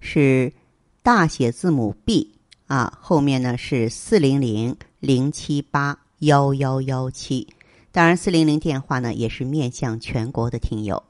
是大写字母 B 啊，后面呢是四零零零七八幺幺幺七。当然，四零零电话呢也是面向全国的听友。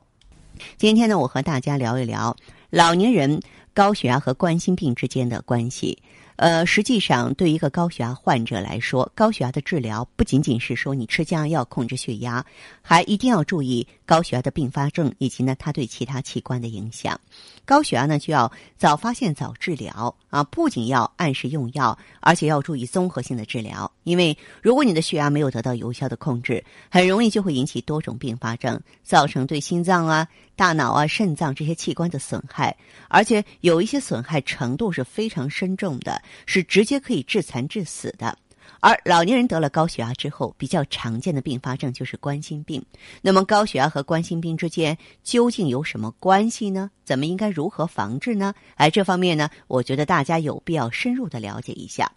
今天呢，我和大家聊一聊老年人高血压和冠心病之间的关系。呃，实际上，对一个高血压患者来说，高血压的治疗不仅仅是说你吃降压药控制血压，还一定要注意高血压的并发症以及呢它对其他器官的影响。高血压呢就要早发现早治疗啊，不仅要按时用药，而且要注意综合性的治疗。因为如果你的血压没有得到有效的控制，很容易就会引起多种并发症，造成对心脏啊、大脑啊、肾脏这些器官的损害，而且有一些损害程度是非常深重的。是直接可以致残致死的，而老年人得了高血压之后，比较常见的并发症就是冠心病。那么，高血压和冠心病之间究竟有什么关系呢？怎么应该如何防治呢？哎，这方面呢，我觉得大家有必要深入的了解一下。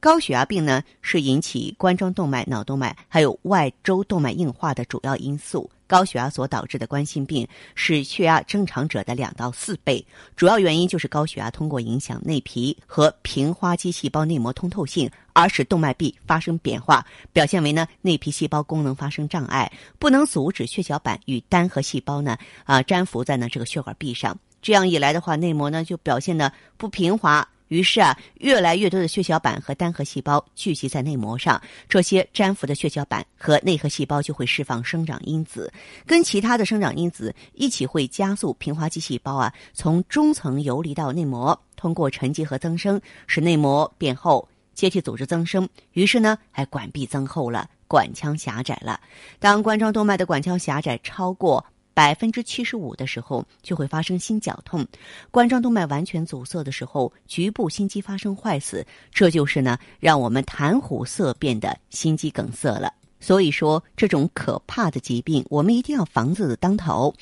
高血压病呢，是引起冠状动脉、脑动脉还有外周动脉硬化的主要因素。高血压所导致的冠心病是血压正常者的两到四倍，主要原因就是高血压通过影响内皮和平滑肌细胞内膜通透性，而使动脉壁发生变化，表现为呢内皮细胞功能发生障碍，不能阻止血小板与单核细胞呢啊粘附在呢这个血管壁上，这样一来的话，内膜呢就表现的不平滑。于是啊，越来越多的血小板和单核细胞聚集在内膜上，这些粘附的血小板和内核细胞就会释放生长因子，跟其他的生长因子一起会加速平滑肌细胞啊从中层游离到内膜，通过沉积和增生，使内膜变厚，结缔组织增生，于是呢，还管壁增厚了，管腔狭窄了。当冠状动脉的管腔狭窄超过。百分之七十五的时候就会发生心绞痛，冠状动脉完全阻塞的时候，局部心肌发生坏死，这就是呢让我们谈虎色变的心肌梗塞了。所以说，这种可怕的疾病，我们一定要防字当头。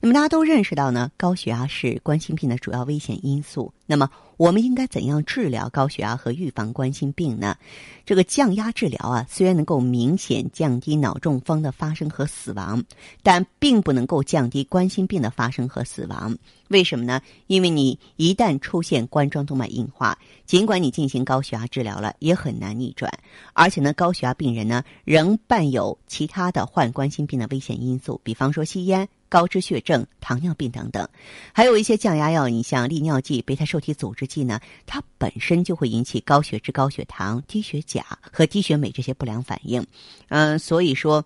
那么大家都认识到呢，高血压是冠心病的主要危险因素。那么我们应该怎样治疗高血压和预防冠心病呢？这个降压治疗啊，虽然能够明显降低脑中风的发生和死亡，但并不能够降低冠心病的发生和死亡。为什么呢？因为你一旦出现冠状动脉硬化，尽管你进行高血压治疗了，也很难逆转。而且呢，高血压病人呢，仍伴有其他的患冠心病的危险因素，比方说吸烟。高脂血症、糖尿病等等，还有一些降压药，你像利尿剂、贝塔受体阻滞剂呢，它本身就会引起高血脂、高血糖、低血钾和低血镁这些不良反应。嗯，所以说。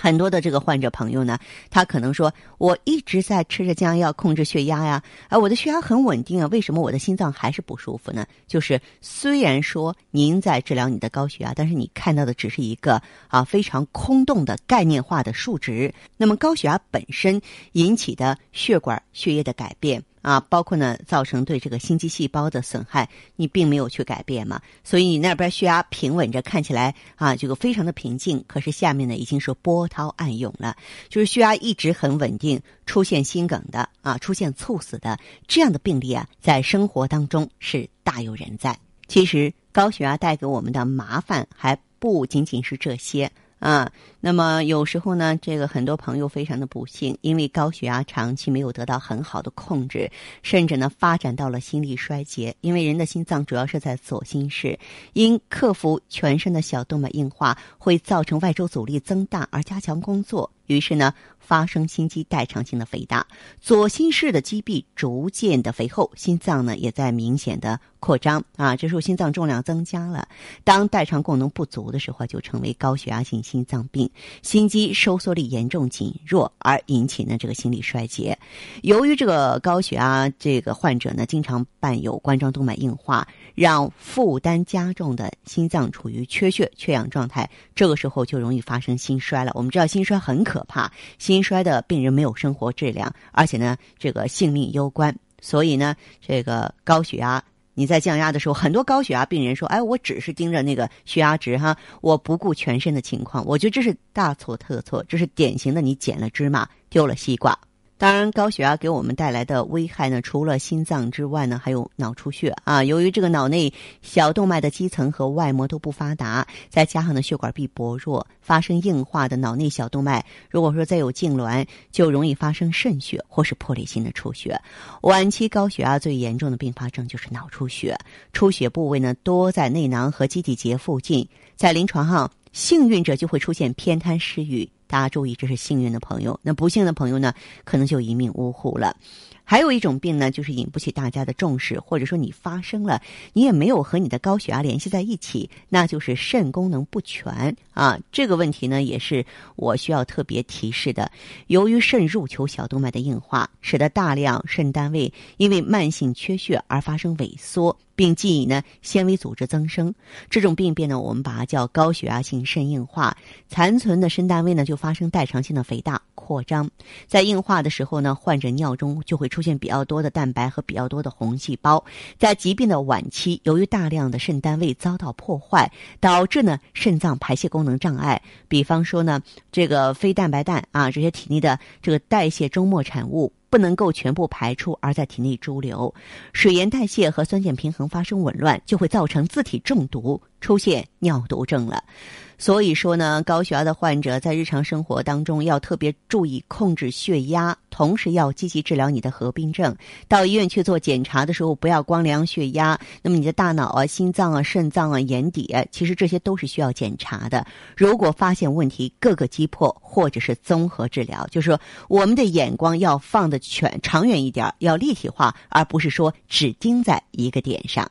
很多的这个患者朋友呢，他可能说，我一直在吃着降压药控制血压呀，啊，我的血压很稳定啊，为什么我的心脏还是不舒服呢？就是虽然说您在治疗你的高血压，但是你看到的只是一个啊非常空洞的概念化的数值。那么高血压本身引起的血管血液的改变。啊，包括呢，造成对这个心肌细胞的损害，你并没有去改变嘛，所以你那边血压平稳着，看起来啊，这个非常的平静。可是下面呢，已经是波涛暗涌了，就是血压一直很稳定，出现心梗的啊，出现猝死的这样的病例啊，在生活当中是大有人在。其实高血压带给我们的麻烦还不仅仅是这些。啊，那么有时候呢，这个很多朋友非常的不幸，因为高血压长期没有得到很好的控制，甚至呢发展到了心力衰竭。因为人的心脏主要是在左心室，因克服全身的小动脉硬化，会造成外周阻力增大而加强工作。于是呢，发生心肌代偿性的肥大，左心室的肌壁逐渐的肥厚，心脏呢也在明显的扩张啊。这时候心脏重量增加了，当代偿功能不足的时候，就成为高血压性心脏病，心肌收缩力严重减弱，而引起呢这个心力衰竭。由于这个高血压这个患者呢，经常伴有冠状动脉硬化，让负担加重的心脏处于缺血缺氧状态，这个时候就容易发生心衰了。我们知道心衰很可。怕，心衰的病人没有生活质量，而且呢，这个性命攸关。所以呢，这个高血压。你在降压的时候，很多高血压病人说：“哎，我只是盯着那个血压值哈，我不顾全身的情况。”我觉得这是大错特错，这是典型的你捡了芝麻丢了西瓜。当然，高血压给我们带来的危害呢，除了心脏之外呢，还有脑出血啊。由于这个脑内小动脉的基层和外膜都不发达，再加上呢血管壁薄弱，发生硬化的脑内小动脉，如果说再有痉挛，就容易发生渗血或是破裂性的出血。晚期高血压最严重的并发症就是脑出血，出血部位呢多在内囊和基底节附近，在临床上。幸运者就会出现偏瘫失语，大家注意，这是幸运的朋友。那不幸的朋友呢，可能就一命呜呼了。还有一种病呢，就是引不起大家的重视，或者说你发生了，你也没有和你的高血压联系在一起，那就是肾功能不全啊。这个问题呢，也是我需要特别提示的。由于肾入球小动脉的硬化，使得大量肾单位因为慢性缺血而发生萎缩。并继以呢纤维组织增生，这种病变呢，我们把它叫高血压性肾硬化。残存的肾单位呢，就发生代偿性的肥大扩张。在硬化的时候呢，患者尿中就会出现比较多的蛋白和比较多的红细胞。在疾病的晚期，由于大量的肾单位遭到破坏，导致呢肾脏排泄功能障碍。比方说呢，这个非蛋白氮啊，这些体内的这个代谢终末产物。不能够全部排出，而在体内潴留，水盐代谢和酸碱平衡发生紊乱，就会造成自体中毒，出现尿毒症了。所以说呢，高血压的患者在日常生活当中要特别注意控制血压，同时要积极治疗你的合并症。到医院去做检查的时候，不要光量血压，那么你的大脑啊、心脏啊、肾脏啊、眼底，其实这些都是需要检查的。如果发现问题，各个击破或者是综合治疗，就是说我们的眼光要放的全长远一点，要立体化，而不是说只盯在一个点上。